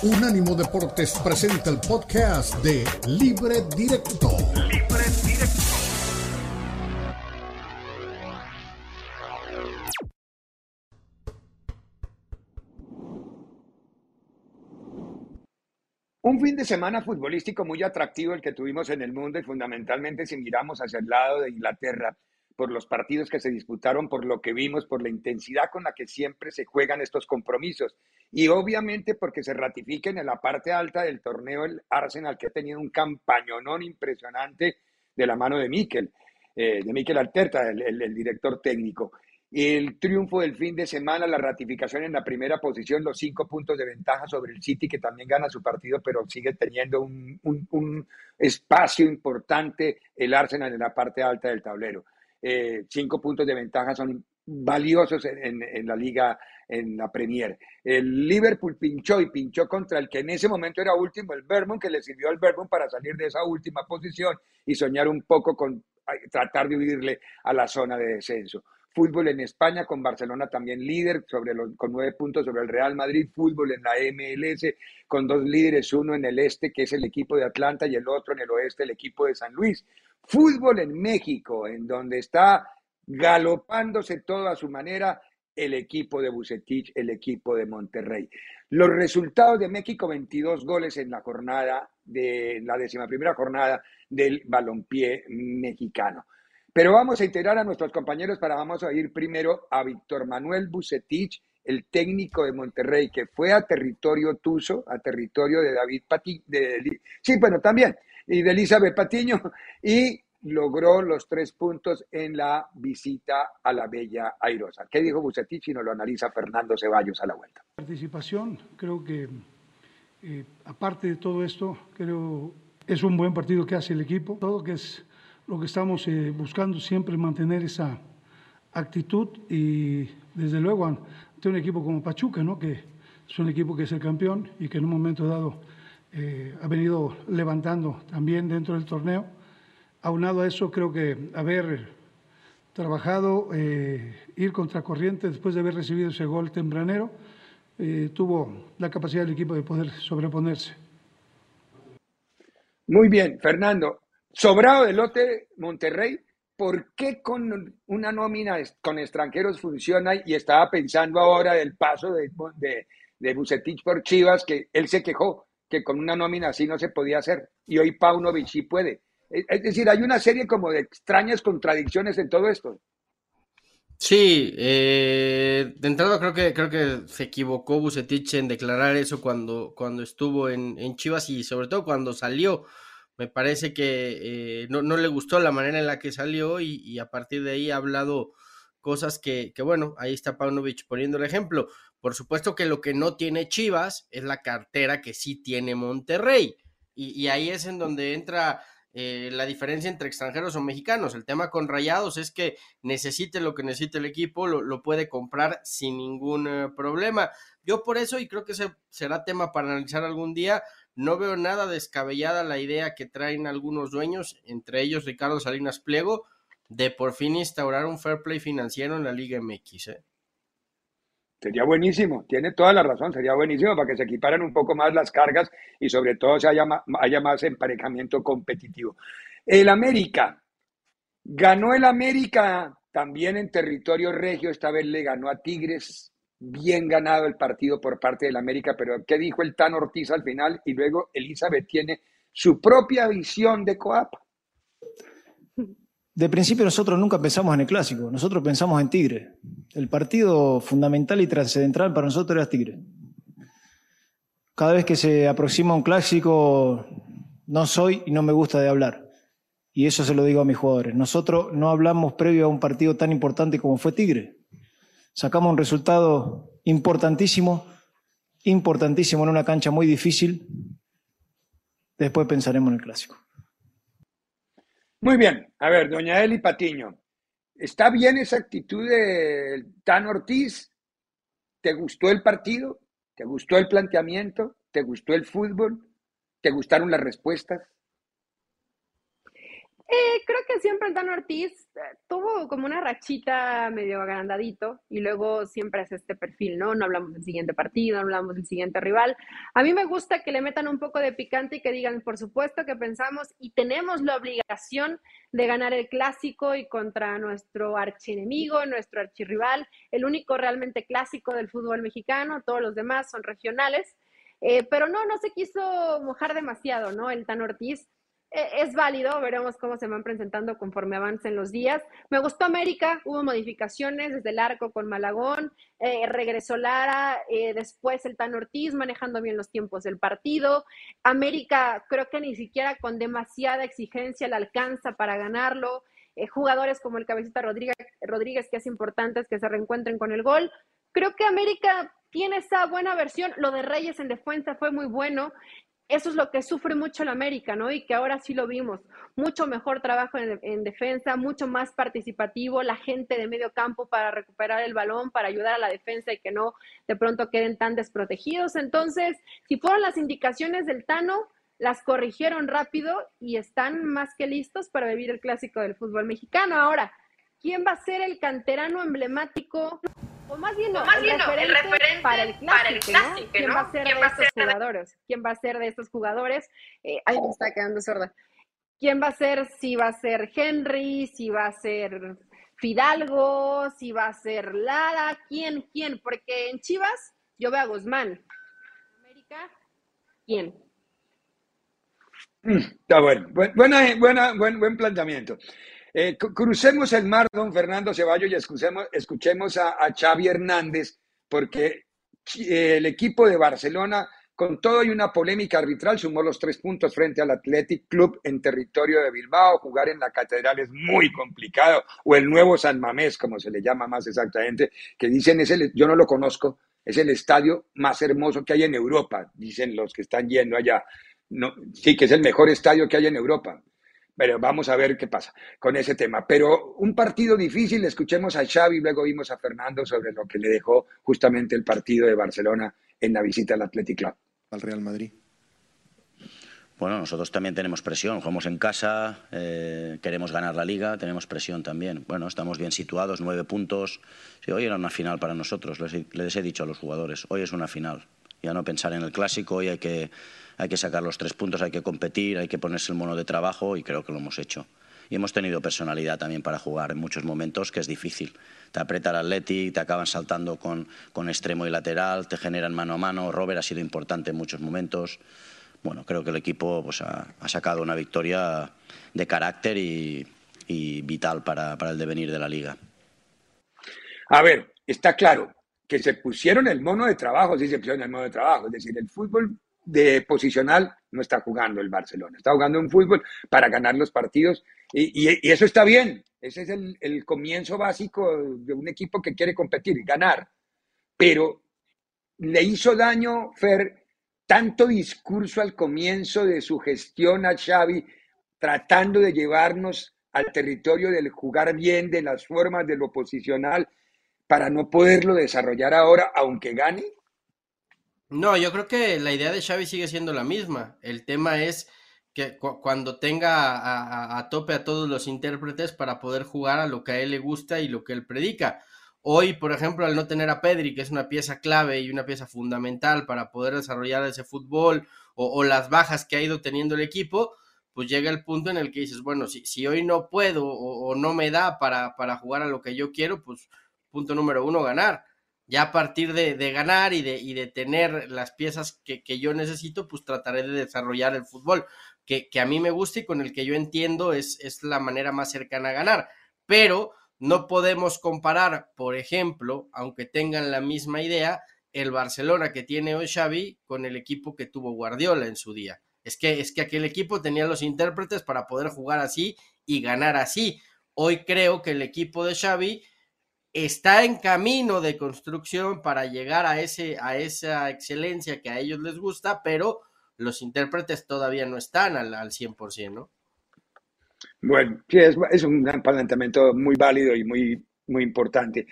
Unánimo Deportes presenta el podcast de Libre Directo. Libre Directo. Un fin de semana futbolístico muy atractivo el que tuvimos en el mundo y fundamentalmente si miramos hacia el lado de Inglaterra por los partidos que se disputaron, por lo que vimos, por la intensidad con la que siempre se juegan estos compromisos y obviamente porque se ratifiquen en la parte alta del torneo el Arsenal que ha tenido un campañonón impresionante de la mano de Mikel, eh, de Mikel Alterta, el, director técnico. El triunfo del fin de semana, la ratificación en la primera posición, los cinco puntos de ventaja sobre el City, que también gana su partido, pero sigue teniendo un, un espacio importante el Arsenal en la parte alta del tablero. Eh, cinco puntos de ventaja son valiosos en, la liga, en la Premier. El Liverpool pinchó y pinchó contra el que en ese momento era último, el Vermont, que le sirvió al Vermont para salir de esa última posición y soñar un poco con tratar de huirle a la zona de descenso. Fútbol en España con Barcelona también líder sobre los, con nueve puntos sobre el Real Madrid. Fútbol en la MLS con dos líderes, uno en el este que es el equipo de Atlanta y el otro en el oeste el equipo de San Luis. Fútbol en México, en donde está galopándose todo a su manera el equipo de Bucetich, el equipo de Monterrey. Los resultados de México, 22 goles en la jornada de la décima primera jornada del balompié mexicano. Pero vamos a integrar a nuestros compañeros para vamos a ir primero a Víctor Manuel Bucetich, el técnico de Monterrey, que fue a territorio tuso, a territorio de David Patiño, sí, bueno, también, y de Elizabeth Patiño, y logró los tres puntos en la visita a la Bella Airosa. ¿Qué dijo Bucetich y nos lo analiza Fernando Ceballos a la vuelta? Participación, creo que eh, aparte de todo esto, creo es un buen partido que hace el equipo, todo que es lo que estamos eh, buscando siempre mantener esa actitud y desde luego ante un equipo como Pachuca, ¿no? que es un equipo que es el campeón y que en un momento dado eh, ha venido levantando también dentro del torneo. Aunado a eso, creo que haber trabajado, eh, ir contracorriente después de haber recibido ese gol tempranero, eh, tuvo la capacidad del equipo de poder sobreponerse. Muy bien, Fernando. Sobrado de lote Monterrey, ¿por qué con una nómina con extranjeros funciona? Y estaba pensando ahora del paso de, de, por Chivas, que él se quejó que con una nómina así no se podía hacer. Y hoy Paunovic sí puede. Es decir, hay una serie como de extrañas contradicciones en todo esto. Sí, eh, de entrada creo que creo que se equivocó Bucetich en declarar eso cuando, cuando estuvo en, en Chivas y sobre todo cuando salió. Me parece que eh, no, no, le gustó la manera en la que salió y, y a partir de ahí ha hablado cosas que, que, bueno, ahí está Paunovic poniendo el ejemplo. Por supuesto que lo que no tiene Chivas es la cartera que sí tiene Monterrey. Y, y ahí es en donde entra eh, la diferencia entre extranjeros o mexicanos. El tema con Rayados es que necesite lo que necesite el equipo, lo, lo puede comprar sin ningún eh, problema. Yo por eso, y creo que ese será tema para analizar algún día, no veo nada descabellada la idea que traen algunos dueños, entre ellos Ricardo Salinas Pliego, de por fin instaurar un fair play financiero en la Liga MX. ¿eh? Sería buenísimo, tiene toda la razón, sería buenísimo para que se equiparan un poco más las cargas y sobre todo se haya, haya más emparejamiento competitivo. El América, ganó el América también en territorio regio, esta vez le ganó a Tigres, bien ganado el partido por parte del América, pero ¿qué dijo el Tan Ortiz al final? Y luego Elizabeth tiene su propia visión de Coap. De principio nosotros nunca pensamos en el clásico, nosotros pensamos en Tigre. El partido fundamental y trascendental para nosotros era Tigre. Cada vez que se aproxima un clásico, no soy y no me gusta de hablar. Y eso se lo digo a mis jugadores. Nosotros no hablamos previo a un partido tan importante como fue Tigre. Sacamos un resultado importantísimo, importantísimo en una cancha muy difícil. Después pensaremos en el clásico. Muy bien. A ver, doña Eli Patiño, ¿está bien esa actitud de Tan Ortiz? ¿Te gustó el partido? ¿Te gustó el planteamiento? ¿Te gustó el fútbol? ¿Te gustaron las respuestas? Eh, creo que siempre Tano Ortiz eh, tuvo como una rachita medio agrandadito y luego siempre es este perfil, ¿no? No hablamos del siguiente partido, no hablamos del siguiente rival. A mí me gusta que le metan un poco de picante y que digan, por supuesto que pensamos y tenemos la obligación de ganar el clásico y contra nuestro archienemigo, nuestro archirrival, el único realmente clásico del fútbol mexicano, todos los demás son regionales. Eh, pero no, no se quiso mojar demasiado, ¿no? El Tano Ortiz es válido, veremos cómo se van presentando conforme avancen los días. Me gustó América, hubo modificaciones desde el arco con Malagón, eh, regresó Lara, eh, después el Tan Ortiz manejando bien los tiempos del partido. América creo que ni siquiera con demasiada exigencia le alcanza para ganarlo. Eh, jugadores como el Cabecita Rodríguez, Rodríguez, que es importante que se reencuentren con el gol. Creo que América tiene esa buena versión. Lo de Reyes en defensa fue muy bueno eso es lo que sufre mucho el América, ¿no? Y que ahora sí lo vimos. Mucho mejor trabajo en, defensa, mucho más participativo, la gente de medio campo para recuperar el balón, para ayudar a la defensa y que no de pronto queden tan desprotegidos. Entonces, si fueron las indicaciones del Tano, las corrigieron rápido y están más que listos para vivir el clásico del fútbol mexicano. Ahora, ¿quién va a ser el canterano emblemático? O más bien, no, el, referente para el clásico, ¿Quién va a ser de estos jugadores? ¿Quién va a ser de estos jugadores? Eh, ay, me está quedando sorda. ¿Quién va a ser? Si va a ser Henry, si va a ser Fidalgo, si va a ser Lara, ¿quién? ¿Quién? Porque en Chivas yo veo a Guzmán. En América, ¿quién? Mm, está bueno. Buena, buena, buen, buen planteamiento. Eh, crucemos el mar, don Fernando Ceballos, y escuchemos, escuchemos a, Xavi Hernández, porque eh, el equipo de Barcelona, con todo y una polémica arbitral, sumó los tres puntos frente al Athletic Club en territorio de Bilbao. Jugar en la catedral es muy complicado, o el nuevo San Mamés, como se le llama más exactamente, que dicen es el, yo no lo conozco, es el estadio más hermoso que hay en Europa, dicen los que están yendo allá. No, sí, que es el mejor estadio que hay en Europa. Pero vamos a ver qué pasa con ese tema. Pero un partido difícil, escuchemos a Xavi, luego vimos a Fernando sobre lo que le dejó justamente el partido de Barcelona en la visita al Athletic Club. Al Real Madrid. Bueno, nosotros también tenemos presión, jugamos en casa, eh, queremos ganar la liga, tenemos presión también. Bueno, estamos bien situados, nueve puntos. Sí, hoy era una final para nosotros, les, les he dicho a los jugadores, hoy es una final. Ya no pensar en el clásico, hoy hay que hay que sacar los tres puntos, hay que competir, hay que ponerse el mono de trabajo y creo que lo hemos hecho. Y hemos tenido personalidad también para jugar en muchos momentos, que es difícil. Te aprieta el Atleti, te acaban saltando con, con extremo y lateral, te generan mano a mano. Robert ha sido importante en muchos momentos. Bueno, creo que el equipo pues, ha, sacado una victoria de carácter y, vital para, para el devenir de la liga. A ver, está claro que se pusieron el mono de trabajo, sí se pusieron el mono de trabajo, es decir, el fútbol de posicional no está jugando el Barcelona. Está jugando un fútbol para ganar los partidos y, eso está bien. Ese es el, comienzo básico de un equipo que quiere competir, ganar. Pero le hizo daño, Fer, tanto discurso al comienzo de su gestión a Xavi, tratando de llevarnos al territorio del jugar bien, de las formas de lo posicional, para no poderlo desarrollar ahora, aunque gane. No, yo creo que la idea de Xavi sigue siendo la misma. El tema es que cuando tenga a, tope a todos los intérpretes para poder jugar a lo que a él le gusta y lo que él predica. Hoy, por ejemplo, al no tener a Pedri, que es una pieza clave y una pieza fundamental para poder desarrollar ese fútbol o, las bajas que ha ido teniendo el equipo, pues llega el punto en el que dices, bueno, si, si hoy no puedo o, no me da para, para jugar a lo que yo quiero, pues punto número uno, ganar ya a partir de, ganar y de, y de, tener las piezas que, yo necesito, pues trataré de desarrollar el fútbol que, a mí me gusta y con el que yo entiendo es, es la manera más cercana a ganar. Pero no podemos comparar, por ejemplo, aunque tengan la misma idea, el Barcelona que tiene hoy Xavi con el equipo que tuvo Guardiola en su día. Es que, es que aquel equipo tenía los intérpretes para poder jugar así y ganar así. Hoy creo que el equipo de Xavi está en camino de construcción para llegar a, ese, a esa excelencia que a ellos les gusta, pero los intérpretes todavía no están al, al 100%, ¿no? Bueno, sí, es, un planteamiento muy válido y muy, muy importante.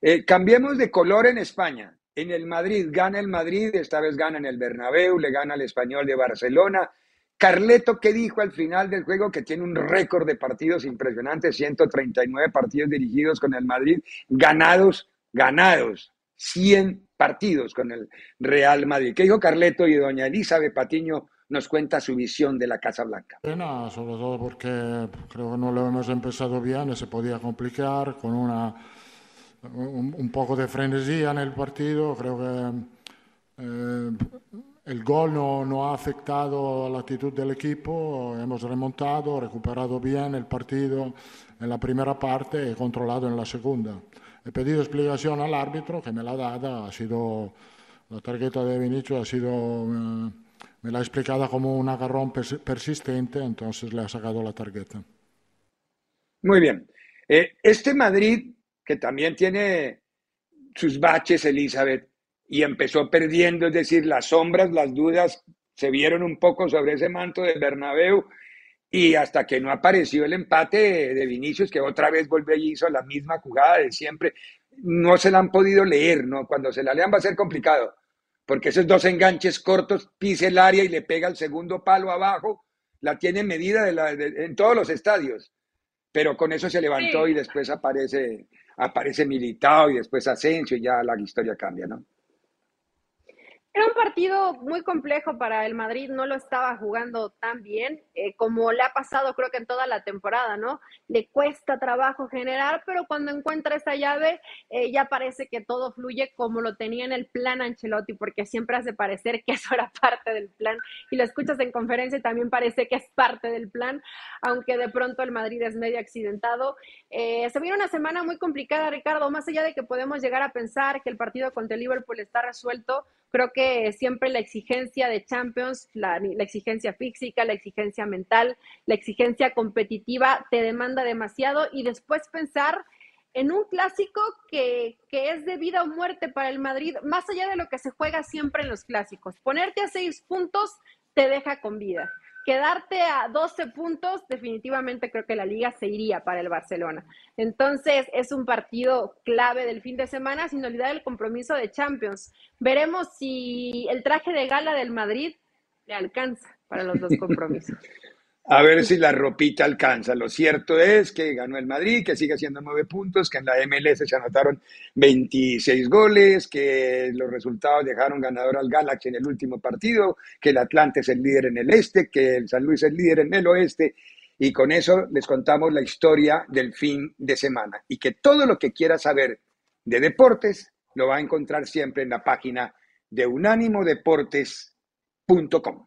Eh, cambiemos de color en España. En el Madrid gana el Madrid, esta vez gana en el Bernabéu, le gana al Español de Barcelona. Carleto, ¿qué dijo al final del juego? Que tiene un récord de partidos impresionante, 139 partidos dirigidos con el Madrid, ganados, ganados, 100 partidos con el Real Madrid. ¿Qué dijo Carleto y doña Elizabeth Patiño? nos cuenta su visión de la Casa Blanca. Sobre todo porque creo que no lo hemos empezado bien se podía complicar con una, un, poco de frenesía en el partido. Creo que eh, el gol no, no, ha afectado la actitud del equipo. Hemos remontado, recuperado bien el partido en la primera parte y controlado en la segunda. He pedido explicación al árbitro que me la ha dado. Ha sido la tarjeta de Vinicius ha sido eh, me la ha explicado como un agarrón persistente, entonces le ha sacado la tarjeta. Muy bien. Eh, este Madrid, que también tiene sus baches, Elizabeth, y empezó perdiendo, es decir, las sombras, las dudas se vieron un poco sobre ese manto de Bernabéu y hasta que no apareció el empate de Vinicius, que otra vez volvió y hizo la misma jugada de siempre, no se la han podido leer, ¿no? Cuando se la lean va a ser complicado porque esos dos enganches cortos pise el área y le pega el segundo palo abajo, la tiene medida en todos los estadios. Pero con eso se levantó y después aparece, aparece Militao y después Asensio y ya la historia cambia, ¿no? Era un partido muy complejo para el Madrid, no lo estaba jugando tan bien eh, como le ha pasado creo que en toda la temporada, ¿no? Le cuesta trabajo generar, pero cuando encuentra esa llave eh, ya parece que todo fluye como lo tenía en el plan Ancelotti, porque siempre hace parecer que eso era parte del plan y lo escuchas en conferencia y también parece que es parte del plan, aunque de pronto el Madrid es medio accidentado. Eh, se viene una semana muy complicada, Ricardo, más allá de que podemos llegar a pensar que el partido contra el Liverpool está resuelto, Creo que siempre la exigencia de Champions, la, exigencia física, la exigencia mental, la exigencia competitiva te demanda demasiado y después pensar en un clásico que, que, es de vida o muerte para el Madrid, más allá de lo que se juega siempre en los clásicos. Ponerte a seis puntos te deja con vida quedarte a 12 puntos, definitivamente creo que la liga se iría para el Barcelona. Entonces, es un partido clave del fin de semana, sin olvidar el compromiso de Champions. Veremos si el traje de gala del Madrid le alcanza para los dos compromisos. A ver si la ropita alcanza. Lo cierto es que ganó el Madrid, que sigue haciendo nueve puntos, que en la MLS se anotaron 26 goles, que los resultados dejaron ganador al Galaxy en el último partido, que el Atlante es el líder en el este, que el San Luis es el líder en el oeste. Y con eso les contamos la historia del fin de semana. Y que todo lo que quiera saber de deportes lo va a encontrar siempre en la página de unánimodeportes.com.